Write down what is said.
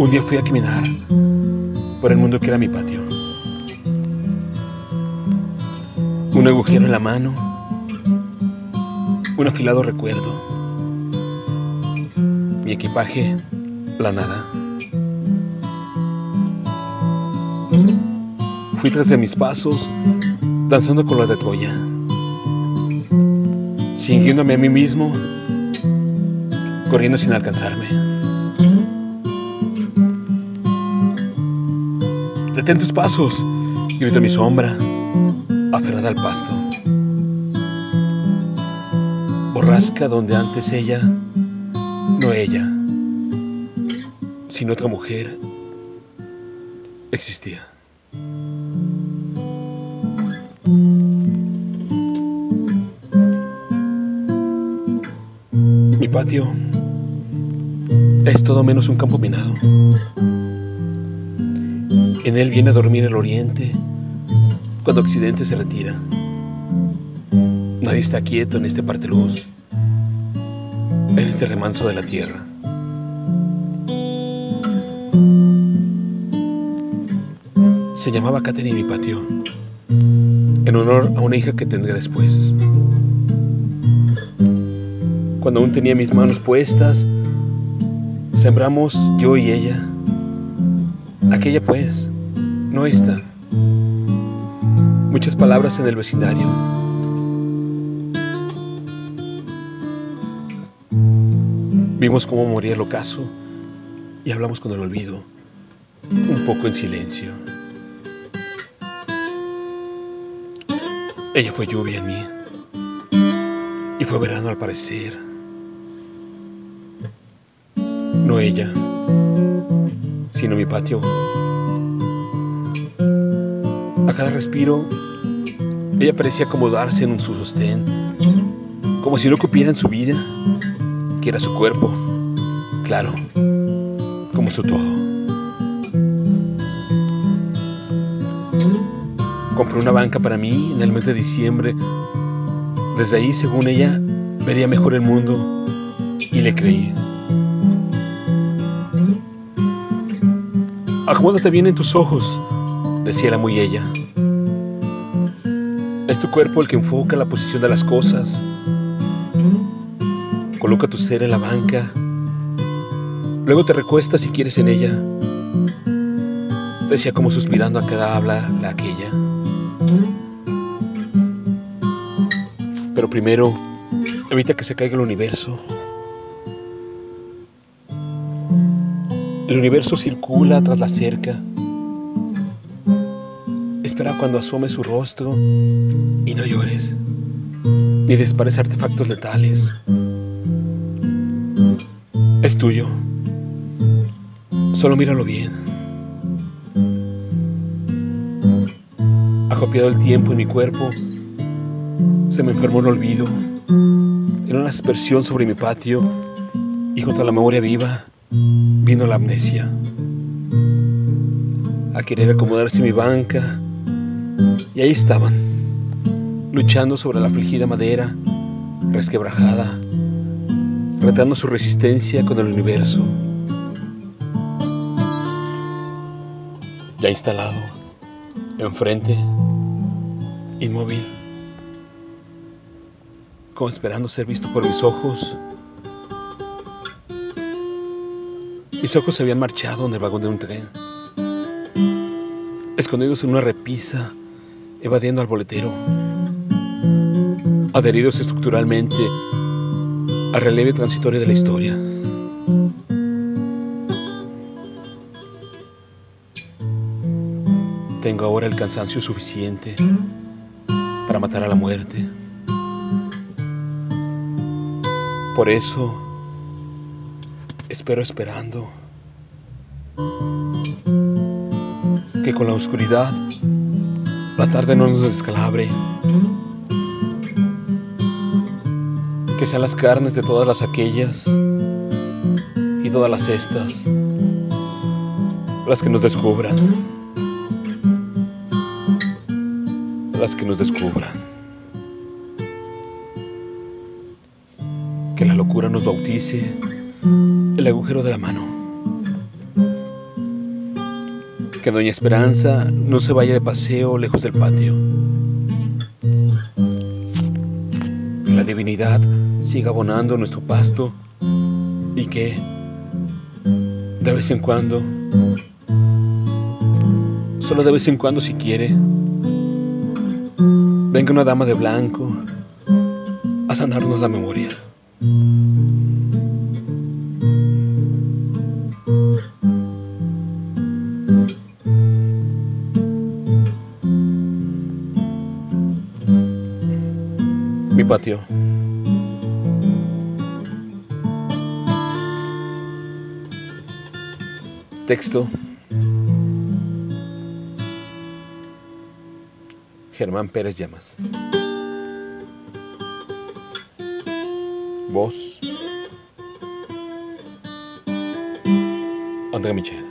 Un día fui a caminar por el mundo que era mi patio. Un agujero en la mano, un afilado recuerdo, mi equipaje, la nada. Fui tras de mis pasos, danzando con la de Troya, siguiéndome a mí mismo, corriendo sin alcanzarme. Detén tus pasos, grito mi sombra, aferrada al pasto. Borrasca donde antes ella, no ella, sino otra mujer, existía. Mi patio es todo menos un campo minado. En él viene a dormir el oriente cuando occidente se retira. Nadie está quieto en este parte luz, en este remanso de la tierra. Se llamaba Catherine mi patio, en honor a una hija que tendré después. Cuando aún tenía mis manos puestas, sembramos yo y ella, aquella pues, no está. Muchas palabras en el vecindario. Vimos cómo moría el ocaso y hablamos con el olvido, un poco en silencio. Ella fue lluvia en mí y fue verano al parecer. No ella, sino mi patio a cada respiro, ella parecía acomodarse en su sostén, como si no cupiera en su vida, que era su cuerpo, claro, como su todo. Compró una banca para mí en el mes de diciembre. Desde ahí, según ella, vería mejor el mundo y le creí. Acomódate bien en tus ojos, decía la muy ella. Es tu cuerpo el que enfoca la posición de las cosas. Coloca tu ser en la banca. Luego te recuestas si quieres en ella. Decía como suspirando a cada habla la aquella. Pero primero, evita que se caiga el universo. El universo circula tras la cerca espera cuando asome su rostro y no llores, ni dispares artefactos letales. Es tuyo. Solo míralo bien. Acopiado el tiempo en mi cuerpo, se me enfermó el olvido. En una aspersión sobre mi patio y junto a la memoria viva vino la amnesia. A querer acomodarse en mi banca y ahí estaban, luchando sobre la afligida madera, resquebrajada, retando su resistencia con el universo. Ya instalado, enfrente, inmóvil, como esperando ser visto por mis ojos. Mis ojos se habían marchado en el vagón de un tren, escondidos en una repisa evadiendo al boletero, adheridos estructuralmente al relieve transitorio de la historia. Tengo ahora el cansancio suficiente para matar a la muerte. Por eso espero esperando que con la oscuridad la tarde no nos descalabre. Que sean las carnes de todas las aquellas y todas las estas las que nos descubran. Las que nos descubran. Que la locura nos bautice el agujero de la mano. Que Doña Esperanza no se vaya de paseo lejos del patio. Que la divinidad siga abonando nuestro pasto y que, de vez en cuando, solo de vez en cuando si quiere, venga una dama de blanco a sanarnos la memoria. Patio. Texto. Germán Pérez Llamas. Voz. André Michel.